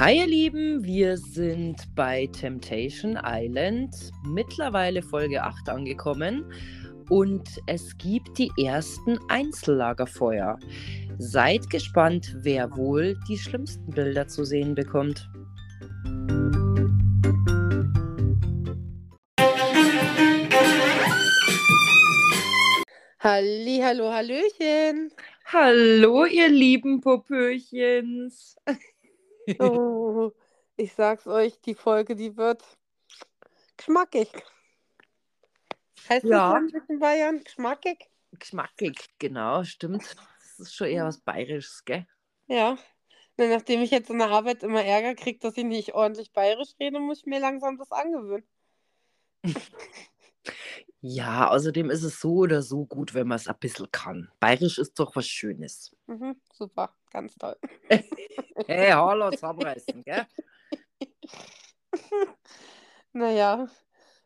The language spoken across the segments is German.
Hi ihr Lieben, wir sind bei Temptation Island, mittlerweile Folge 8 angekommen und es gibt die ersten Einzellagerfeuer. Seid gespannt, wer wohl die schlimmsten Bilder zu sehen bekommt. Halli, hallo, hallöchen. Hallo ihr lieben Popöchens. Oh, ich sag's euch, die Folge, die wird geschmackig. Heißt Ja. das in Bayern? Geschmackig? Geschmackig, genau, stimmt. Das ist schon eher was Bayerisches, gell? Ja. Na, nachdem ich jetzt in der Arbeit immer Ärger kriege, dass ich nicht ordentlich bayerisch rede, muss ich mir langsam das angewöhnen. Ja, außerdem ist es so oder so gut, wenn man es ein bisschen kann. Bayerisch ist doch was Schönes. Mhm, super, ganz toll. Hey, hallo, zusammenreißen, gell? Naja,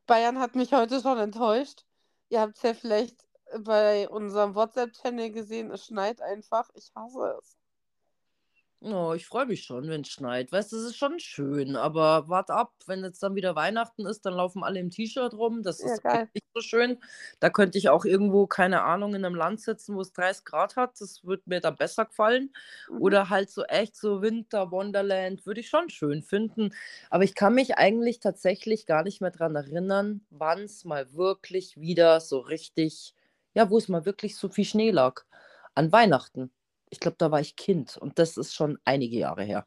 Bayern hat mich heute schon enttäuscht. Ihr habt es ja vielleicht bei unserem WhatsApp-Channel gesehen, es schneit einfach. Ich hasse es. Oh, ich freue mich schon, wenn es schneit. Weißt du, es ist schon schön, aber wart ab, wenn jetzt dann wieder Weihnachten ist, dann laufen alle im T-Shirt rum. Das Ja, ist geil. nicht so schön. Da könnte ich auch irgendwo, keine Ahnung, in einem Land sitzen, wo es 30 Grad hat. Das würde mir dann besser gefallen. Mhm. Oder halt so echt so Winter, Wonderland, würde ich schon schön finden. Aber ich kann mich eigentlich tatsächlich gar nicht mehr daran erinnern, wann es mal wirklich wieder so richtig, ja, wo es mal wirklich so viel Schnee lag. An Weihnachten. Ich glaube, da war ich Kind und das ist schon einige Jahre her.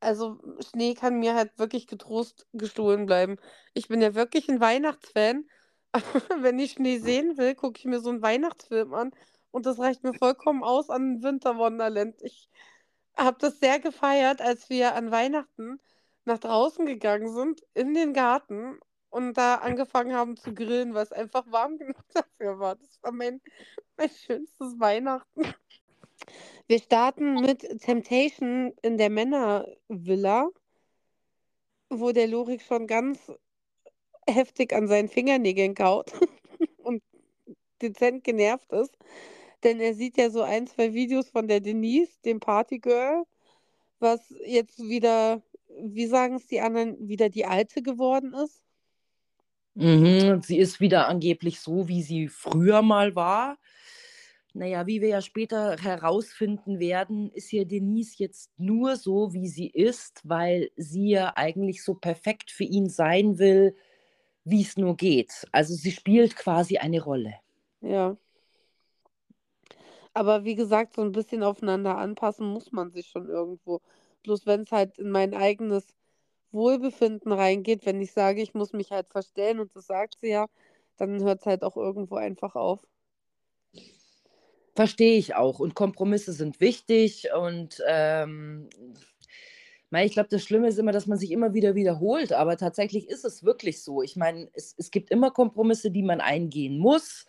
Also Schnee kann mir halt wirklich getrost gestohlen bleiben. Ich bin ja wirklich ein Weihnachtsfan. Wenn ich Schnee sehen will, gucke ich mir so einen Weihnachtsfilm an. Und das reicht mir vollkommen aus an Winter Wonderland. Ich habe das sehr gefeiert, als wir an Weihnachten nach draußen gegangen sind, in den Garten und da angefangen haben zu grillen, weil es einfach warm genug dafür war. Das war mein, mein schönstes Weihnachten. Wir starten mit Temptation in der Männervilla, wo der Lorik schon ganz heftig an seinen Fingernägeln kaut und dezent genervt ist. Denn er sieht ja so ein, zwei Videos von der Denise, dem Partygirl, was jetzt wieder, wie sagen es die anderen, wieder die alte geworden ist. Mhm, sie ist wieder angeblich so, wie sie früher mal war. Naja, wie wir ja später herausfinden werden, ist ja Denise jetzt nur so, wie sie ist, weil sie ja eigentlich so perfekt für ihn sein will, wie es nur geht. Also sie spielt quasi eine Rolle. Ja. Aber wie gesagt, so ein bisschen aufeinander anpassen muss man sich schon irgendwo. Bloß wenn es halt in mein eigenes Wohlbefinden reingeht, wenn ich sage, ich muss mich halt verstellen und das sagt sie ja, dann hört es halt auch irgendwo einfach auf. Verstehe ich auch. Und Kompromisse sind wichtig. Und ähm, ich glaube, das Schlimme ist immer, dass man sich immer wieder wiederholt. Aber tatsächlich ist es wirklich so. Ich meine, es, es gibt immer Kompromisse, die man eingehen muss.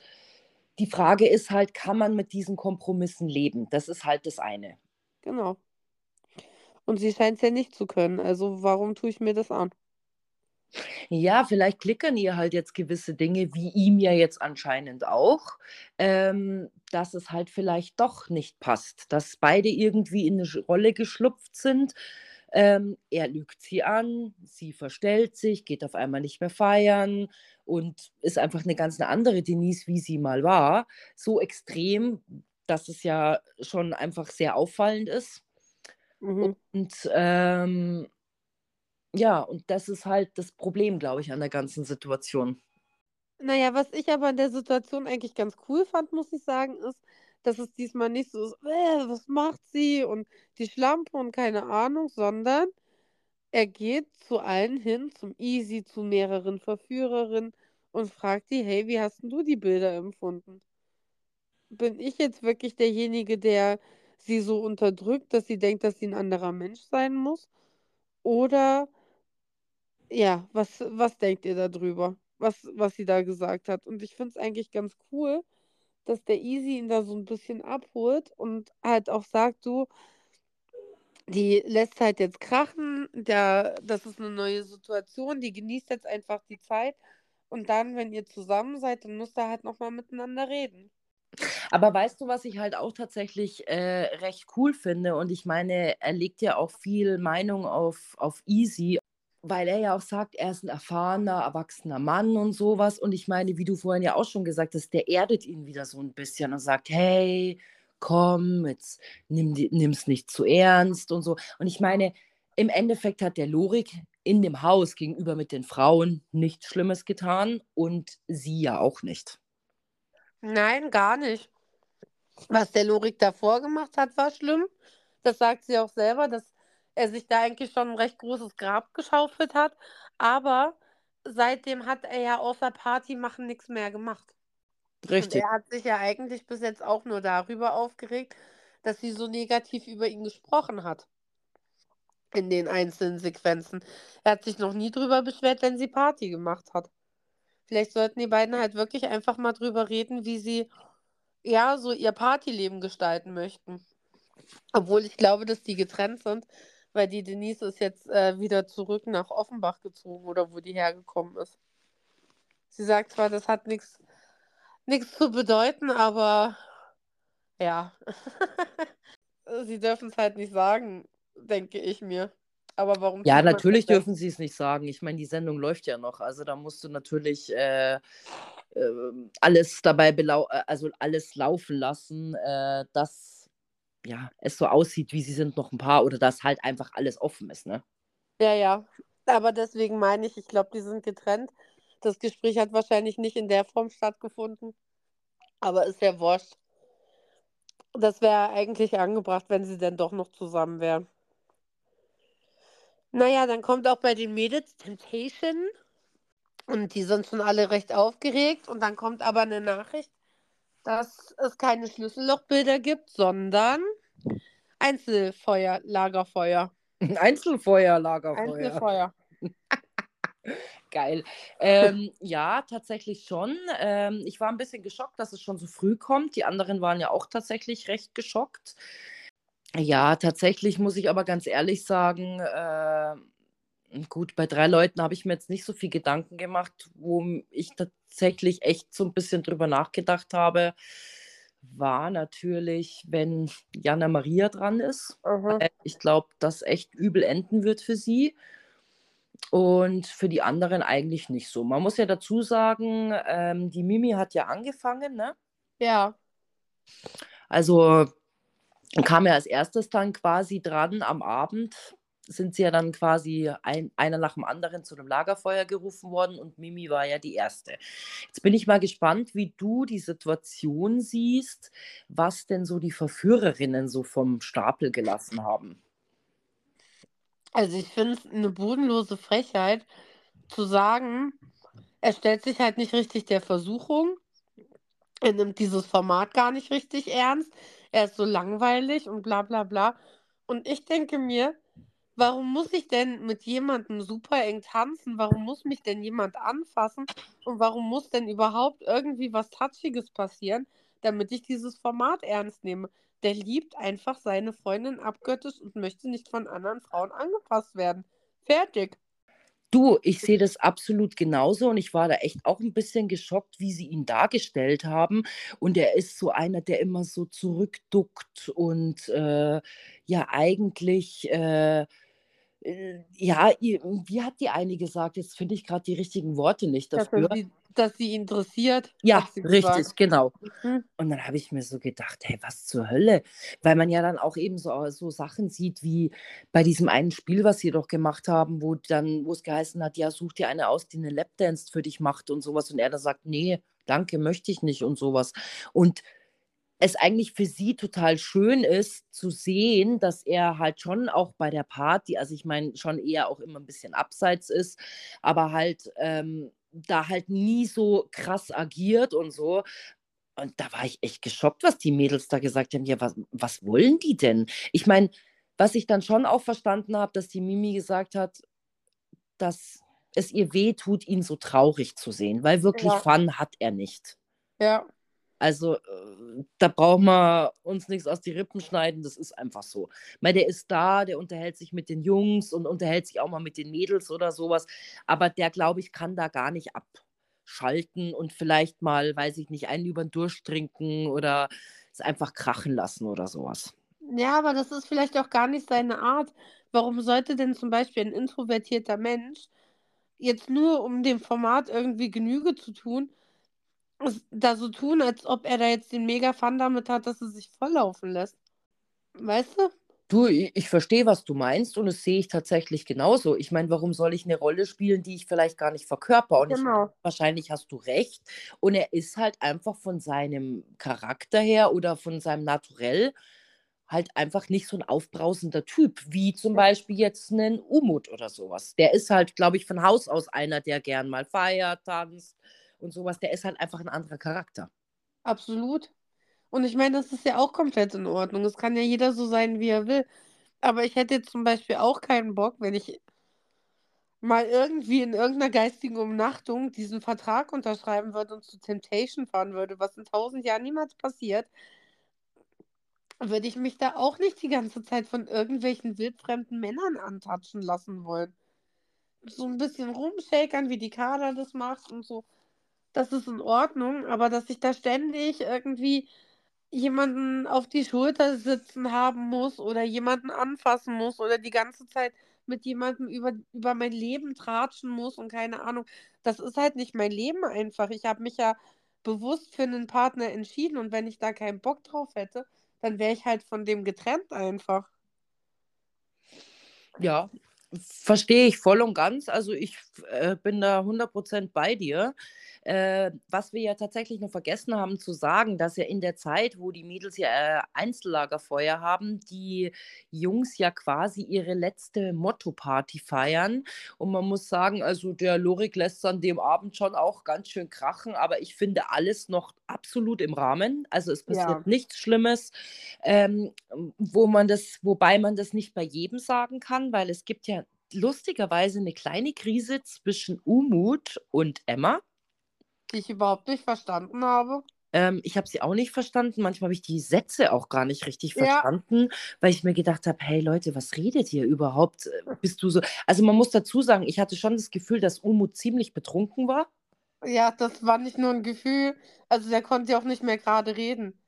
Die Frage ist halt, kann man mit diesen Kompromissen leben? Das ist halt das eine. Genau. Und sie scheint es ja nicht zu können. Also warum tue ich mir das an? Ja, vielleicht klickern ihr halt jetzt gewisse Dinge, wie ihm ja jetzt anscheinend auch, ähm, dass es halt vielleicht doch nicht passt, dass beide irgendwie in eine Rolle geschlupft sind. Ähm, er lügt sie an, sie verstellt sich, geht auf einmal nicht mehr feiern und ist einfach eine ganz eine andere Denise, wie sie mal war. So extrem, dass es ja schon einfach sehr auffallend ist. Mhm. Und ähm, ja, und das ist halt das Problem, glaube ich, an der ganzen Situation. Naja, was ich aber in der Situation eigentlich ganz cool fand, muss ich sagen, ist, dass es diesmal nicht so ist, äh, was macht sie und die Schlampe und keine Ahnung, sondern er geht zu allen hin, zum Easy, zu mehreren Verführerinnen und fragt die, hey, wie hast du die Bilder empfunden? Bin ich jetzt wirklich derjenige, der sie so unterdrückt, dass sie denkt, dass sie ein anderer Mensch sein muss? Oder ja, was, was denkt ihr darüber? Was, was sie da gesagt hat? Und ich finde es eigentlich ganz cool, dass der Easy ihn da so ein bisschen abholt und halt auch sagt, du, die lässt halt jetzt krachen, der, das ist eine neue Situation, die genießt jetzt einfach die Zeit und dann, wenn ihr zusammen seid, dann müsst ihr halt nochmal miteinander reden. Aber weißt du, was ich halt auch tatsächlich äh, recht cool finde? Und ich meine, er legt ja auch viel Meinung auf, auf Easy, weil er ja auch sagt, er ist ein erfahrener, erwachsener Mann und sowas. Und ich meine, wie du vorhin ja auch schon gesagt hast, der erdet ihn wieder so ein bisschen und sagt, hey, komm, jetzt nimm es nicht zu ernst und so. Und ich meine, im Endeffekt hat der Lorik in dem Haus gegenüber mit den Frauen nichts Schlimmes getan und sie ja auch nicht. Nein, gar nicht. Was der Lorik davor gemacht hat, war schlimm. Das sagt sie auch selber, dass er sich da eigentlich schon ein recht großes Grab geschaufelt hat. Aber seitdem hat er ja außer Party machen nichts mehr gemacht. Richtig. Und er hat sich ja eigentlich bis jetzt auch nur darüber aufgeregt, dass sie so negativ über ihn gesprochen hat. In den einzelnen Sequenzen. Er hat sich noch nie drüber beschwert, wenn sie Party gemacht hat. Vielleicht sollten die beiden halt wirklich einfach mal drüber reden, wie sie ja so ihr Partyleben gestalten möchten. Obwohl ich glaube, dass die getrennt sind, weil die Denise ist jetzt äh, wieder zurück nach Offenbach gezogen oder wo die hergekommen ist. Sie sagt zwar, das hat nichts zu bedeuten, aber ja. Sie dürfen es halt nicht sagen, denke ich mir. Aber warum? Ja, natürlich dürfen sie es nicht sagen. Ich meine, die Sendung läuft ja noch. Also da musst du natürlich äh, äh, alles dabei belau äh, also alles laufen lassen, äh, dass ja, es so aussieht, wie sie sind noch ein paar oder dass halt einfach alles offen ist, ne? Ja, ja. Aber deswegen meine ich, ich glaube, die sind getrennt. Das Gespräch hat wahrscheinlich nicht in der Form stattgefunden. Aber ist ja wurscht. Das wäre eigentlich angebracht, wenn sie denn doch noch zusammen wären. Naja, dann kommt auch bei den Mädels Temptation. Und die sind schon alle recht aufgeregt. Und dann kommt aber eine Nachricht, dass es keine Schlüssellochbilder gibt, sondern Einzelfeuer, Lagerfeuer. Einzelfeuer, Lagerfeuer. Einzelfeuer. Geil. Ähm, ja, tatsächlich schon. Ähm, ich war ein bisschen geschockt, dass es schon so früh kommt. Die anderen waren ja auch tatsächlich recht geschockt. Ja, tatsächlich muss ich aber ganz ehrlich sagen, äh, gut, bei drei Leuten habe ich mir jetzt nicht so viel Gedanken gemacht, wo ich tatsächlich echt so ein bisschen drüber nachgedacht habe, war natürlich, wenn Jana Maria dran ist. Mhm. Ich glaube, dass echt übel enden wird für sie. Und für die anderen eigentlich nicht so. Man muss ja dazu sagen, ähm, die Mimi hat ja angefangen, ne? Ja. Also kam ja als erstes dann quasi dran am Abend, sind sie ja dann quasi ein, einer nach dem anderen zu einem Lagerfeuer gerufen worden und Mimi war ja die erste. Jetzt bin ich mal gespannt, wie du die Situation siehst, was denn so die Verführerinnen so vom Stapel gelassen haben. Also ich finde es eine bodenlose Frechheit zu sagen, er stellt sich halt nicht richtig der Versuchung, er nimmt dieses Format gar nicht richtig ernst, er ist so langweilig und bla bla bla. Und ich denke mir, warum muss ich denn mit jemandem super eng tanzen? Warum muss mich denn jemand anfassen? Und warum muss denn überhaupt irgendwie was Touchiges passieren, damit ich dieses Format ernst nehme? Der liebt einfach seine Freundin abgöttisch und möchte nicht von anderen Frauen angepasst werden. Fertig. Du, ich sehe das absolut genauso und ich war da echt auch ein bisschen geschockt, wie sie ihn dargestellt haben. Und er ist so einer, der immer so zurückduckt und äh, ja eigentlich, äh, ja, wie hat die eine gesagt? Jetzt finde ich gerade die richtigen Worte nicht dafür. Dass, sie, dass sie interessiert. Ja, richtig, genau. Mhm. Und dann habe ich mir so gedacht, hey, was zur Hölle? Weil man ja dann auch eben so, so Sachen sieht, wie bei diesem einen Spiel, was sie doch gemacht haben, wo dann, wo es geheißen hat, ja, such dir eine aus, die eine Lapdance für dich macht und sowas. Und er dann sagt, nee, danke, möchte ich nicht und sowas. Und es eigentlich für sie total schön ist zu sehen, dass er halt schon auch bei der Party, also ich meine, schon eher auch immer ein bisschen abseits ist, aber halt ähm, da halt nie so krass agiert und so. Und da war ich echt geschockt, was die Mädels da gesagt haben. Ja, was, was wollen die denn? Ich meine, was ich dann schon auch verstanden habe, dass die Mimi gesagt hat, dass es ihr weh tut, ihn so traurig zu sehen, weil wirklich ja. Fun hat er nicht. Ja. Also, äh, da brauchen wir uns nichts aus die Rippen schneiden, das ist einfach so. Weil der ist da, der unterhält sich mit den Jungs und unterhält sich auch mal mit den Mädels oder sowas, aber der, glaube ich, kann da gar nicht ab. schalten und vielleicht mal, weiß ich nicht, einen über den Durchtrinken oder es einfach krachen lassen oder sowas. Ja, aber das ist vielleicht auch gar nicht seine Art. Warum sollte denn zum Beispiel ein introvertierter Mensch jetzt nur um dem Format irgendwie Genüge zu tun, da so tun, als ob er da jetzt den Mega-Fun damit hat, dass er sich volllaufen lässt? Weißt du? Du, ich, ich verstehe, was du meinst und das sehe ich tatsächlich genauso. Ich meine, warum soll ich eine Rolle spielen, die ich vielleicht gar nicht verkörper? Und ich, Genau. wahrscheinlich hast du recht. Und er ist halt einfach von seinem Charakter her oder von seinem Naturell halt einfach nicht so ein aufbrausender Typ, wie zum Beispiel jetzt einen Umut oder sowas. Der ist halt, glaube ich, von Haus aus einer, der gern mal feiert, tanzt und sowas. Der ist halt einfach ein anderer Charakter. Absolut. Und ich meine, das ist ja auch komplett in Ordnung. Es kann ja jeder so sein, wie er will. Aber ich hätte jetzt zum Beispiel auch keinen Bock, wenn ich mal irgendwie in irgendeiner geistigen Umnachtung diesen Vertrag unterschreiben würde und zu Temptation fahren würde, was in tausend Jahren niemals passiert, würde ich mich da auch nicht die ganze Zeit von irgendwelchen wildfremden Männern antatschen lassen wollen. So ein bisschen rumshakern, wie die Kader das macht und so. Das ist in Ordnung, aber dass ich da ständig irgendwie jemanden auf die Schulter sitzen haben muss oder jemanden anfassen muss oder die ganze Zeit mit jemandem über, über mein Leben tratschen muss und keine Ahnung. Das ist halt nicht mein Leben einfach. Ich habe mich ja bewusst für einen Partner entschieden und wenn ich da keinen Bock drauf hätte, dann wäre ich halt von dem getrennt einfach. Ja, verstehe ich voll und ganz. Also ich äh, bin da 100% bei dir. Äh, was wir ja tatsächlich noch vergessen haben zu sagen, dass ja in der Zeit, wo die Mädels ja äh, Einzellagerfeuer haben, die Jungs ja quasi ihre letzte Motto-Party feiern. Und man muss sagen, also der Lorik lässt an dem Abend schon auch ganz schön krachen, aber ich finde alles noch absolut im Rahmen. Also es passiert Ja. nichts Schlimmes, ähm, wo man das, wobei man das nicht bei jedem sagen kann, weil es gibt ja lustigerweise eine kleine Krise zwischen Umut und Emma. Die ich überhaupt nicht verstanden habe. Ähm, ich habe sie auch nicht verstanden. Manchmal habe ich die Sätze auch gar nicht richtig Ja. verstanden, weil ich mir gedacht habe, hey Leute, was redet ihr überhaupt? Äh, Bist du so? Also man muss dazu sagen, ich hatte schon das Gefühl, dass Umut ziemlich betrunken war. Ja, das war nicht nur ein Gefühl. Also der konnte ja auch nicht mehr gerade reden.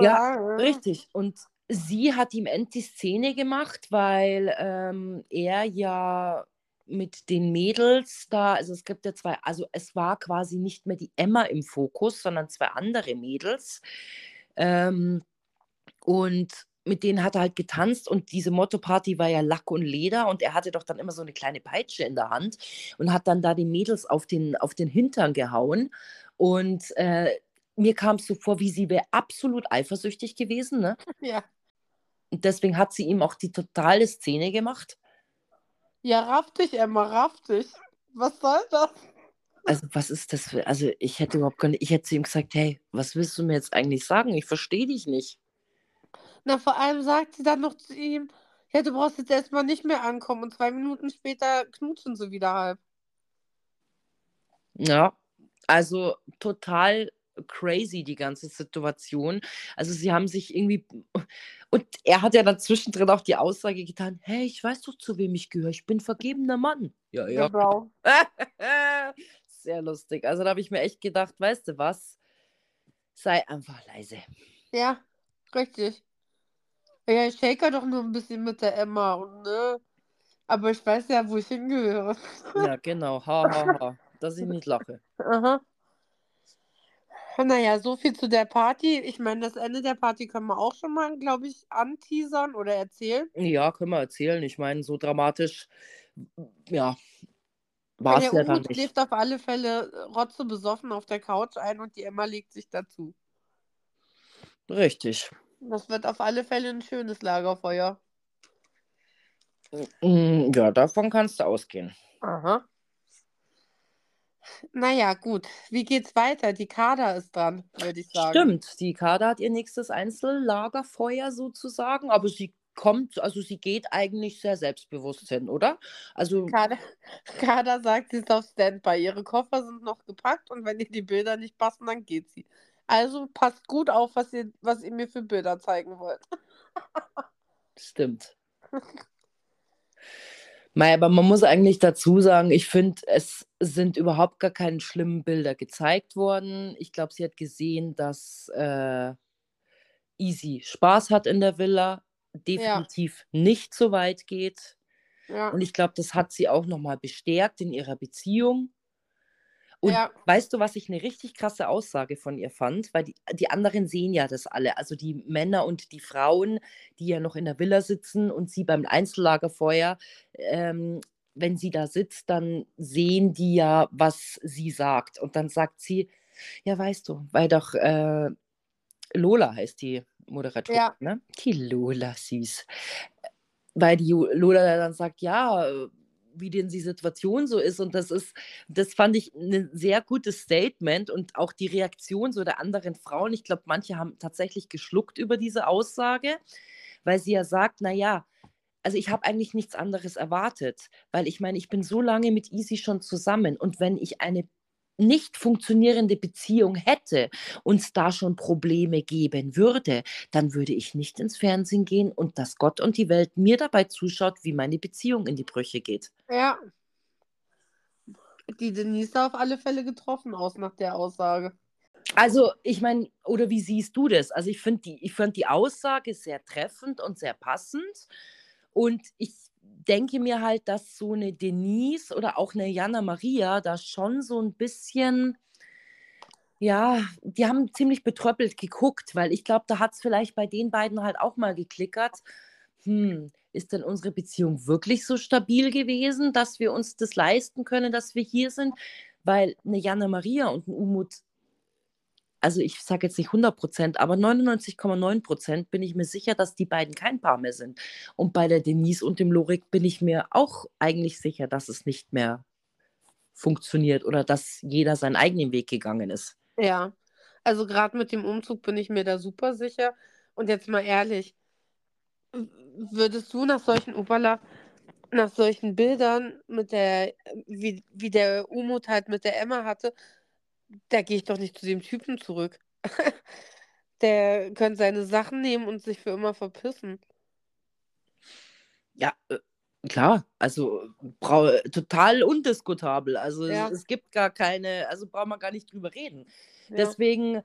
Ja, Richtig. Und sie hat ihm end die Szene gemacht, weil ähm, er ja mit den Mädels da, also es gibt ja zwei, also es war quasi nicht mehr die Emma im Fokus, sondern zwei andere Mädels. Ähm, und mit denen hat er halt getanzt und diese Motto-Party war ja Lack und Leder und er hatte doch dann immer so eine kleine Peitsche in der Hand und hat dann da die Mädels auf den, auf den Hintern gehauen. Und äh, mir kam es so vor, wie sie wäre absolut eifersüchtig gewesen, ne? Ja. Und deswegen hat sie ihm auch die totale Szene gemacht. Ja, raff dich, Emma, raff dich. Was soll das? Also, was ist das für. Also, ich hätte überhaupt keine. Ich hätte zu ihm gesagt, hey, was willst du mir jetzt eigentlich sagen? Ich verstehe dich nicht. Na, vor allem sagt sie dann noch zu ihm, ja, du brauchst jetzt erstmal nicht mehr ankommen und zwei Minuten später knutschen sie wieder halb. Ja, also total crazy, die ganze Situation. Also, sie haben sich irgendwie. Und er hat ja dann zwischendrin auch die Aussage getan: Hey, ich weiß doch, zu wem ich gehöre. Ich bin vergebener Mann. Ja, ja. Genau. Sehr lustig. Also, da habe ich mir echt gedacht, weißt du was? Sei einfach leise. Ja, richtig. Ja, ich shaker doch nur ein bisschen mit der Emma und ne. Aber ich weiß ja, wo ich hingehöre. Ja, genau. Ha, ha, ha. Dass ich nicht lache. Aha. Naja, so viel zu der Party. Ich meine, das Ende der Party können wir auch schon mal, glaube ich, anteasern oder erzählen. Ja, können wir erzählen. Ich meine, so dramatisch, ja, war es ja dann nicht. schläft auf alle Fälle rotze besoffen auf der Couch ein und die Emma legt sich dazu. Richtig. Das wird auf alle Fälle ein schönes Lagerfeuer. Mm, Ja, davon kannst du ausgehen. Aha. Naja, gut. Wie geht's weiter? Die Kader ist dran, würde ich sagen. Stimmt, die Kader hat ihr nächstes Einzellagerfeuer sozusagen, aber sie kommt, also sie geht eigentlich sehr selbstbewusst hin, oder? Also, Kader, Kader sagt, sie ist auf Standby. Ihre Koffer sind noch gepackt und wenn ihr die Bilder nicht passen, dann geht sie. Also passt gut auf, was ihr, was ihr mir für Bilder zeigen wollt. stimmt. Mei, aber man muss eigentlich dazu sagen, ich finde, es sind überhaupt gar keine schlimmen Bilder gezeigt worden. Ich glaube, sie hat gesehen, dass äh, Easy Spaß hat in der Villa, definitiv nicht so weit geht. Ja. Und ich glaube, das hat sie auch nochmal bestärkt in ihrer Beziehung. Und Ja. weißt du, was ich eine richtig krasse Aussage von ihr fand? Weil die, die anderen sehen ja das alle. Also die Männer und die Frauen, die ja noch in der Villa sitzen und sie beim Einzellagerfeuer, ähm, wenn sie da sitzt, dann sehen die ja, was sie sagt. Und dann sagt sie, ja, weißt du, weil doch äh, Lola heißt die Moderatorin, Ja. ne? Die Lola, süß. Weil die Lola dann sagt, ja, wie denn die Situation so ist. Und das ist, das fand ich ein sehr gutes Statement und auch die Reaktion so der anderen Frauen. Ich glaube, manche haben tatsächlich geschluckt über diese Aussage, weil sie ja sagt, naja, also ich habe eigentlich nichts anderes erwartet, weil ich meine, ich bin so lange mit Easy schon zusammen und wenn ich eine nicht funktionierende Beziehung hätte und es da schon Probleme geben würde, dann würde ich nicht ins Fernsehen gehen und dass Gott und die Welt mir dabei zuschaut, wie meine Beziehung in die Brüche geht. Ja. Die Denise auf alle Fälle getroffen aus nach der Aussage. Also, ich meine, oder wie siehst du das? Also, ich finde die, ich find die Aussage sehr treffend und sehr passend. Und ich denke mir halt, dass so eine Denise oder auch eine Jana Maria da schon so ein bisschen, ja, die haben ziemlich betröppelt geguckt, weil ich glaube, da hat es vielleicht bei den beiden halt auch mal geklickert. Hm, ist denn unsere Beziehung wirklich so stabil gewesen, dass wir uns das leisten können, dass wir hier sind? Weil eine Jana Maria und ein Umut also ich sage jetzt nicht 100 Prozent, aber 99,9 Prozent bin ich mir sicher, dass die beiden kein Paar mehr sind. Und bei der Denise und dem Lorik bin ich mir auch eigentlich sicher, dass es nicht mehr funktioniert oder dass jeder seinen eigenen Weg gegangen ist. Ja. Also gerade mit dem Umzug bin ich mir da super sicher. Und jetzt mal ehrlich, würdest du nach solchen Opala, nach solchen Bildern mit der, wie, wie der Umut halt mit der Emma hatte, da gehe ich doch nicht zu dem Typen zurück. Der könnte seine Sachen nehmen und sich für immer verpissen. Ja, äh, klar, also brau total undiskutabel. Also es, Ja. es gibt gar keine, also braucht man gar nicht drüber reden. Ja. Deswegen,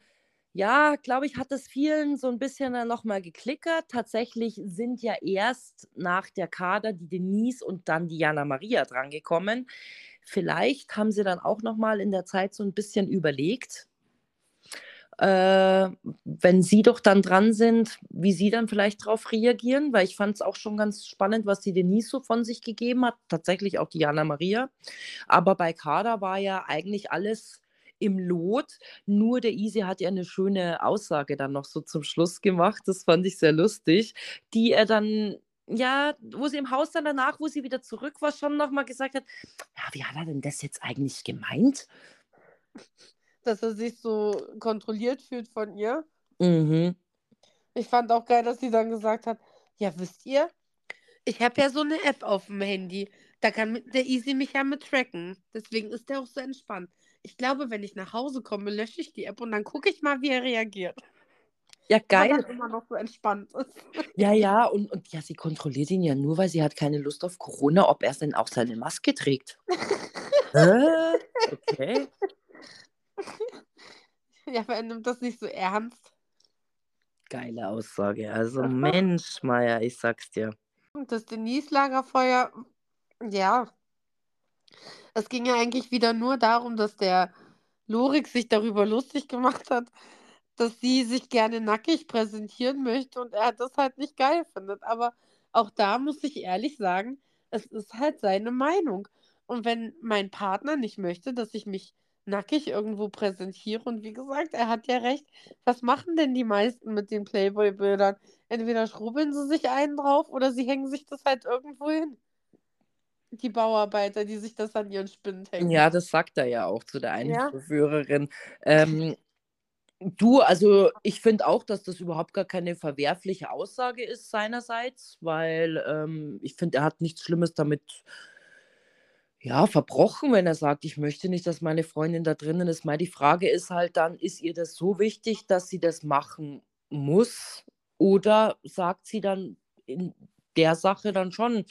ja, glaube ich, hat es vielen so ein bisschen dann nochmal geklickert. Tatsächlich sind ja erst nach der Kader die Denise und dann die Jana Maria drangekommen. Vielleicht haben sie dann auch nochmal in der Zeit so ein bisschen überlegt, äh, wenn sie doch dann dran sind, wie sie dann vielleicht darauf reagieren, weil ich fand es auch schon ganz spannend, was die Denise so von sich gegeben hat, tatsächlich auch die Jana Maria. Aber bei Kader war ja eigentlich alles im Lot. Nur der Easy hat ja eine schöne Aussage dann noch so zum Schluss gemacht. Das fand ich sehr lustig, die er dann, ja, wo sie im Haus dann danach, wo sie wieder zurück war, schon nochmal gesagt hat, ja, wie hat er denn das jetzt eigentlich gemeint? Dass er sich so kontrolliert fühlt von ihr. Mhm. Ich fand auch geil, dass sie dann gesagt hat, ja, wisst ihr, ich habe ja so eine App auf dem Handy. Da kann der Easy mich ja mit tracken. Deswegen ist der auch so entspannt. Ich glaube, wenn ich nach Hause komme, lösche ich die App und dann gucke ich mal, wie er reagiert. Ja, Weil geil. er immer noch so entspannt ist. Ja, ja, und, und ja, sie kontrolliert ihn ja nur, weil sie hat keine Lust auf Corona, ob er denn auch seine Maske trägt. Hä? Okay. Ja, aber er nimmt das nicht so ernst. Geile Aussage. Also Mensch, Meier, ich sag's dir. Und das Denise-Lagerfeuer, ja. Es ging ja eigentlich wieder nur darum, dass der Lorik sich darüber lustig gemacht hat, dass sie sich gerne nackig präsentieren möchte und er das halt nicht geil findet. Aber auch da muss ich ehrlich sagen, es ist halt seine Meinung. Und wenn mein Partner nicht möchte, dass ich mich nackig irgendwo präsentiere, und wie gesagt, er hat ja recht, was machen denn die meisten mit den Playboy-Bildern? Entweder schrubbeln sie sich einen drauf oder sie hängen sich das halt irgendwo hin. Die Bauarbeiter, die sich das an ihren Spind hängen. Ja, das sagt er ja auch zu der einen Ja. Verführerin. Ähm, du, also ich finde auch, dass das überhaupt gar keine verwerfliche Aussage ist seinerseits, weil ähm, ich finde, er hat nichts Schlimmes damit ja, verbrochen, wenn er sagt, ich möchte nicht, dass meine Freundin da drinnen ist. Mal die Frage ist halt dann, ist ihr das so wichtig, dass sie das machen muss? Oder sagt sie dann in der Sache dann schon,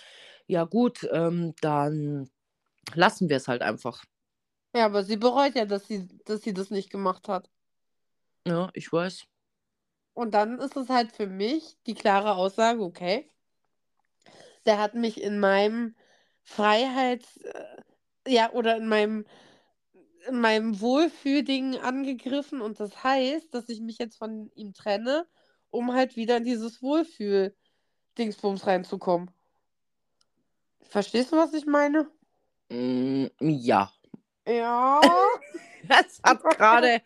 Ja gut, ähm, dann lassen wir es halt einfach. Ja, aber sie bereut ja, dass sie, dass sie das nicht gemacht hat. Ja, ich weiß. Und dann ist es halt für mich die klare Aussage, okay, der hat mich in meinem Freiheits, äh, ja, oder in meinem, in meinem Wohlfühlding angegriffen und das heißt, dass ich mich jetzt von ihm trenne, um halt wieder in dieses Wohlfühl-Dingsbums reinzukommen. Verstehst du, was ich meine? Mm, ja. Ja. Das hat gerade,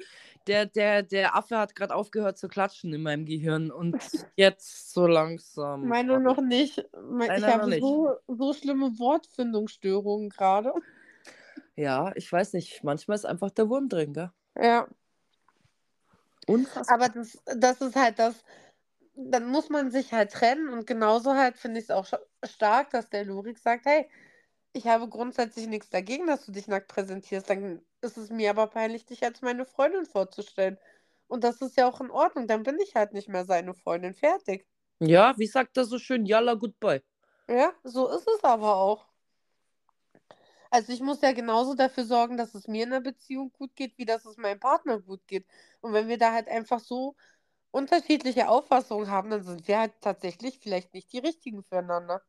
der, der, der Affe hat gerade aufgehört zu klatschen in meinem Gehirn und jetzt so langsam. Meine noch nicht. Me- Nein, Ich nein, habe nicht. so, so schlimme Wortfindungsstörungen gerade. Ja, ich weiß nicht. Manchmal ist einfach der Wurm drin, gell? Ja. Unfassbar. Aber das, das ist halt das, dann muss man sich halt trennen und genauso halt finde ich es auch stark, dass der Lurik sagt, hey, ich habe grundsätzlich nichts dagegen, dass du dich nackt präsentierst, dann ist es mir aber peinlich, dich als meine Freundin vorzustellen. Und das ist ja auch in Ordnung, dann bin ich halt nicht mehr seine Freundin, fertig. Ja, wie sagt er so schön? Yalla, goodbye. Ja, so ist es aber auch. Also ich muss ja genauso dafür sorgen, dass es mir in der Beziehung gut geht, wie dass es meinem Partner gut geht. Und wenn wir da halt einfach so unterschiedliche Auffassungen haben, dann sind wir halt tatsächlich vielleicht nicht die richtigen füreinander.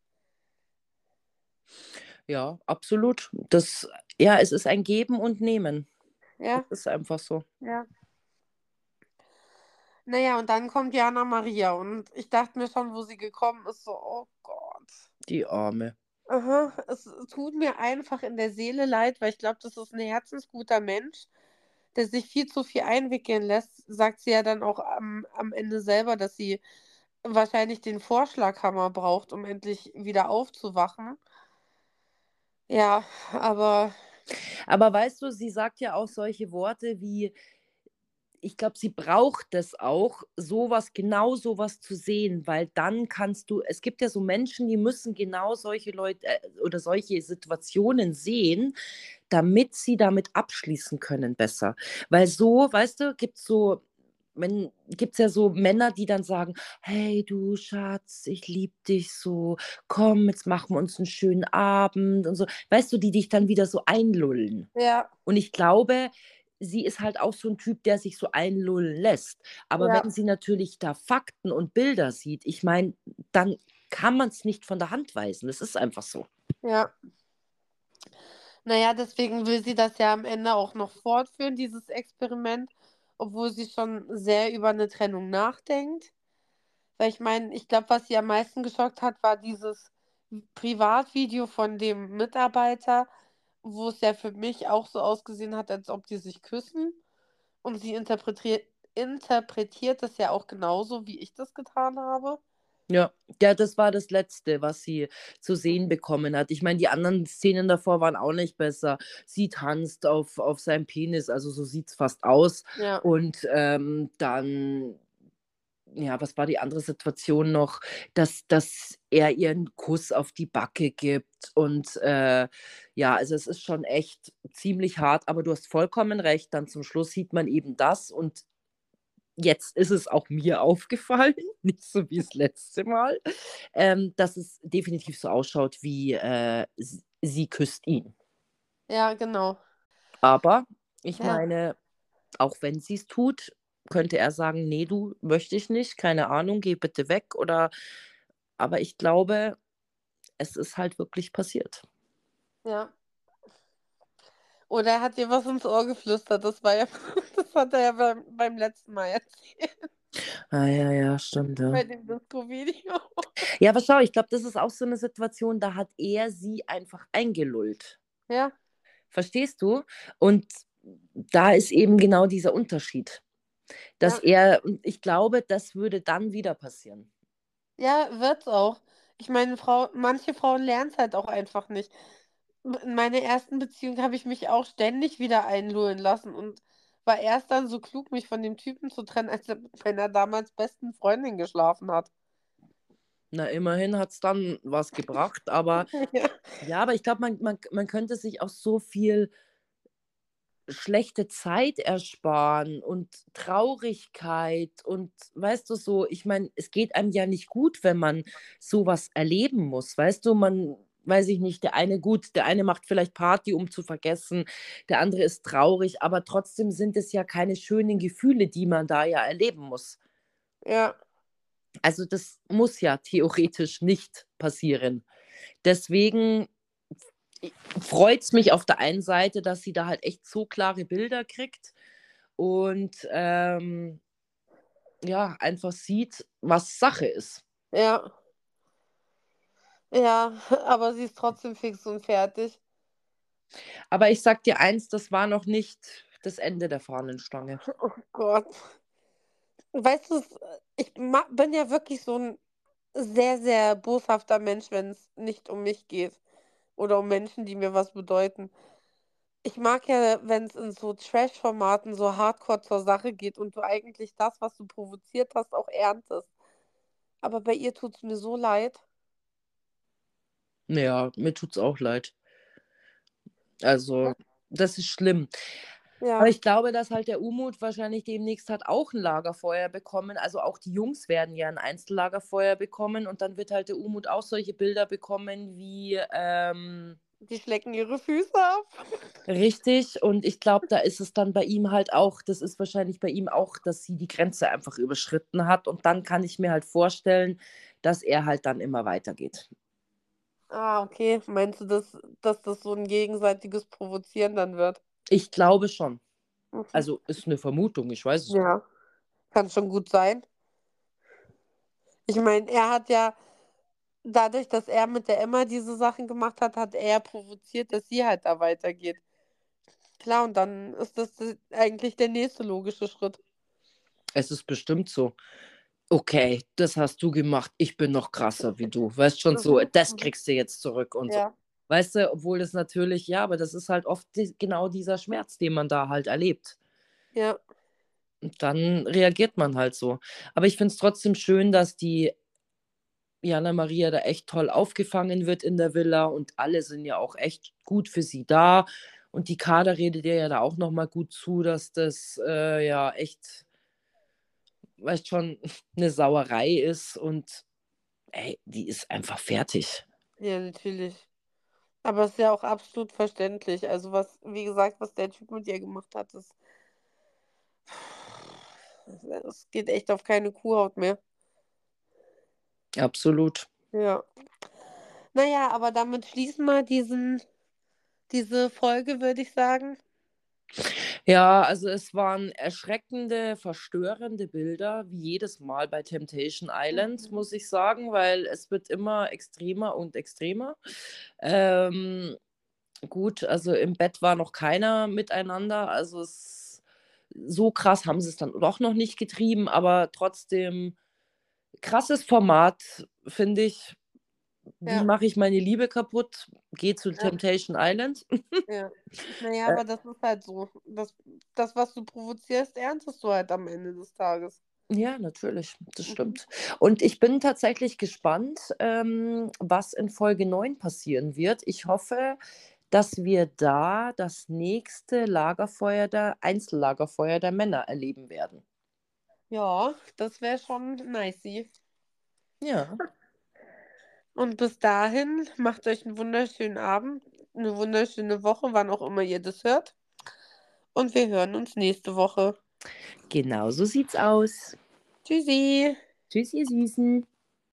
Ja, absolut. Das, ja, es ist ein Geben und Nehmen. Ja, Das ist einfach so. ja. Naja, und dann kommt Jana Maria und ich dachte mir schon, wo sie gekommen ist, so, oh Gott. Die Arme. Aha, es tut mir einfach in der Seele leid, weil ich glaube, das ist ein herzensguter Mensch, der sich viel zu viel einwickeln lässt, sagt sie ja dann auch am, am Ende selber, dass sie wahrscheinlich den Vorschlaghammer braucht, um endlich wieder aufzuwachen. Ja, aber Aber weißt du, sie sagt ja auch solche Worte wie, ich glaube, sie braucht es auch, sowas, genau sowas zu sehen, weil dann kannst du, es gibt ja so Menschen, die müssen genau solche Leute äh, oder solche Situationen sehen, damit sie damit abschließen können besser. Weil so, weißt du, gibt es so, gibt es ja so Männer, die dann sagen, hey du Schatz, ich liebe dich so, komm, jetzt machen wir uns einen schönen Abend und so. Weißt du, die dich dann wieder so einlullen. ja, Und ich glaube, sie ist halt auch so ein Typ, der sich so einlullen lässt. Aber Ja. wenn sie natürlich da Fakten und Bilder sieht, ich meine, dann kann man es nicht von der Hand weisen. Es ist einfach so. ja. Naja, deswegen will sie das ja am Ende auch noch fortführen, dieses Experiment, obwohl sie schon sehr über eine Trennung nachdenkt. Weil ich meine, ich glaube, was sie am meisten geschockt hat, war dieses Privatvideo von dem Mitarbeiter, wo es ja für mich auch so ausgesehen hat, als ob die sich küssen. Und sie interpretiert, interpretiert das ja auch genauso, wie ich das getan habe. Ja, ja, das war das Letzte, was sie zu sehen bekommen hat. Ich meine, die anderen Szenen davor waren auch nicht besser. Sie tanzt auf, auf seinem Penis, also so sieht es fast aus. Ja, Und ähm, dann, ja, was war die andere Situation noch? Dass, dass er ihr einen Kuss auf die Backe gibt. Und äh, ja, also es ist schon echt ziemlich hart, aber du hast vollkommen recht. Dann zum Schluss sieht man eben das und jetzt ist es auch mir aufgefallen, nicht so wie das letzte Mal, ähm, dass es definitiv so ausschaut, wie äh, sie, sie küsst ihn. ja, genau. Aber ich Ja. meine, auch wenn sie es tut, könnte er sagen, nee, du möchte ich nicht, keine Ahnung, geh bitte weg oder aber ich glaube, es ist halt wirklich passiert. Ja. Oder er hat dir was ins Ohr geflüstert. Das war ja, das hat er ja beim, beim letzten Mal erzählt, Ah ja, ja, stimmt, ja. bei dem Disco-Video. Ja, aber schau, ich glaube, das ist auch so eine Situation, da hat er sie einfach eingelullt. Ja, Verstehst du? Und da ist eben genau dieser Unterschied. Dass er, und ich glaube, das würde dann wieder passieren. ja, wird's auch. Ich meine, Frau, manche Frauen lernen es halt auch einfach nicht. In meiner ersten Beziehung habe ich mich auch ständig wieder einlullen lassen und war erst dann so klug, mich von dem Typen zu trennen, als er mit meiner damals besten Freundin geschlafen hat. Na, immerhin hat es dann was gebracht, aber Ja, ja, aber ich glaube, man, man, man könnte sich auch so viel schlechte Zeit ersparen und Traurigkeit und weißt du so, ich meine, es geht einem ja nicht gut, wenn man sowas erleben muss, weißt du, man weiß ich nicht, der eine gut, der eine macht vielleicht Party, um zu vergessen, der andere ist traurig, aber trotzdem sind es ja keine schönen Gefühle, die man da ja erleben muss. Ja. Also das muss ja theoretisch nicht passieren. Deswegen freut es mich auf der einen Seite, dass sie da halt echt so klare Bilder kriegt und ähm, ja, einfach sieht, was Sache ist. Ja. Ja, aber sie ist trotzdem fix und fertig. Aber ich sag dir eins, das war noch nicht das Ende der Fahnenstange. Oh Gott. Weißt du, ich bin ja wirklich so ein sehr, sehr boshafter Mensch, wenn es nicht um mich geht. Oder um Menschen, die mir was bedeuten. Ich mag ja, wenn es in so Trash-Formaten so hardcore zur Sache geht und du eigentlich das, was du provoziert hast, auch erntest. Aber bei ihr tut es mir so leid. Ja, mir tut es auch leid. Also, das ist schlimm. Ja. Aber ich glaube, dass halt der Umut wahrscheinlich demnächst hat auch ein Lagerfeuer bekommen. Also auch die Jungs werden ja ein Einzellagerfeuer bekommen und dann wird halt der Umut auch solche Bilder bekommen wie. Ähm, die schlecken ihre Füße ab. Richtig, und ich glaube, da ist es dann bei ihm halt auch, das ist wahrscheinlich bei ihm auch, dass sie die Grenze einfach überschritten hat. Und dann kann ich mir halt vorstellen, dass er halt dann immer weitergeht. Ah, okay. Meinst du, dass, dass das so ein gegenseitiges Provozieren dann wird? Ich glaube schon. Mhm. Also ist eine Vermutung, ich weiß es nicht. Ja, kann schon gut sein. Ich meine, er hat ja dadurch, dass er mit der Emma diese Sachen gemacht hat, hat er provoziert, dass sie halt da weitergeht. Klar, und dann ist das eigentlich der nächste logische Schritt. Es ist bestimmt so. Okay, das hast du gemacht. Ich bin noch krasser wie du. Weißt schon so, mhm, das mhm. kriegst du jetzt zurück und ja. so. Weißt du, obwohl das natürlich, ja, aber das ist halt oft die, genau dieser Schmerz, den man da halt erlebt. Ja. Und dann reagiert man halt so. Aber ich finde es trotzdem schön, dass die Jana Maria da echt toll aufgefangen wird in der Villa und alle sind ja auch echt gut für sie da. Und die Kader redet ihr ja da auch nochmal gut zu, dass das äh, ja echt, weißt schon, eine Sauerei ist und ey, die ist einfach fertig. Ja, natürlich. Aber es ist ja auch absolut verständlich. Also was, wie gesagt, was der Typ mit ihr gemacht hat, das, das geht echt auf keine Kuhhaut mehr. Absolut. Ja. Naja, aber damit schließen wir diesen, diese Folge, würde ich sagen. Ja, also es waren erschreckende, verstörende Bilder, wie jedes Mal bei Temptation Island, mhm. muss ich sagen, weil es wird immer extremer und extremer. Ähm, gut, also im Bett war noch keiner miteinander, also es, so krass haben sie es dann doch noch nicht getrieben, aber trotzdem krasses Format, finde ich. Wie ja. mache ich meine Liebe kaputt? Geh zu ja. Temptation Island. ja. Naja, äh. aber das ist halt so. Das, das, was du provozierst, erntest du halt am Ende des Tages. Ja, natürlich, das mhm. stimmt. Und ich bin tatsächlich gespannt, ähm, was in Folge 9 passieren wird. Ich hoffe, dass wir da das nächste Lagerfeuer der Einzellagerfeuer der Männer erleben werden. Ja, das wäre schon nice. Ja. Und bis dahin, macht euch einen wunderschönen Abend, eine wunderschöne Woche, wann auch immer ihr das hört. Und wir hören uns nächste Woche. Genau so sieht's aus. Tschüssi. Tschüss, ihr Süßen.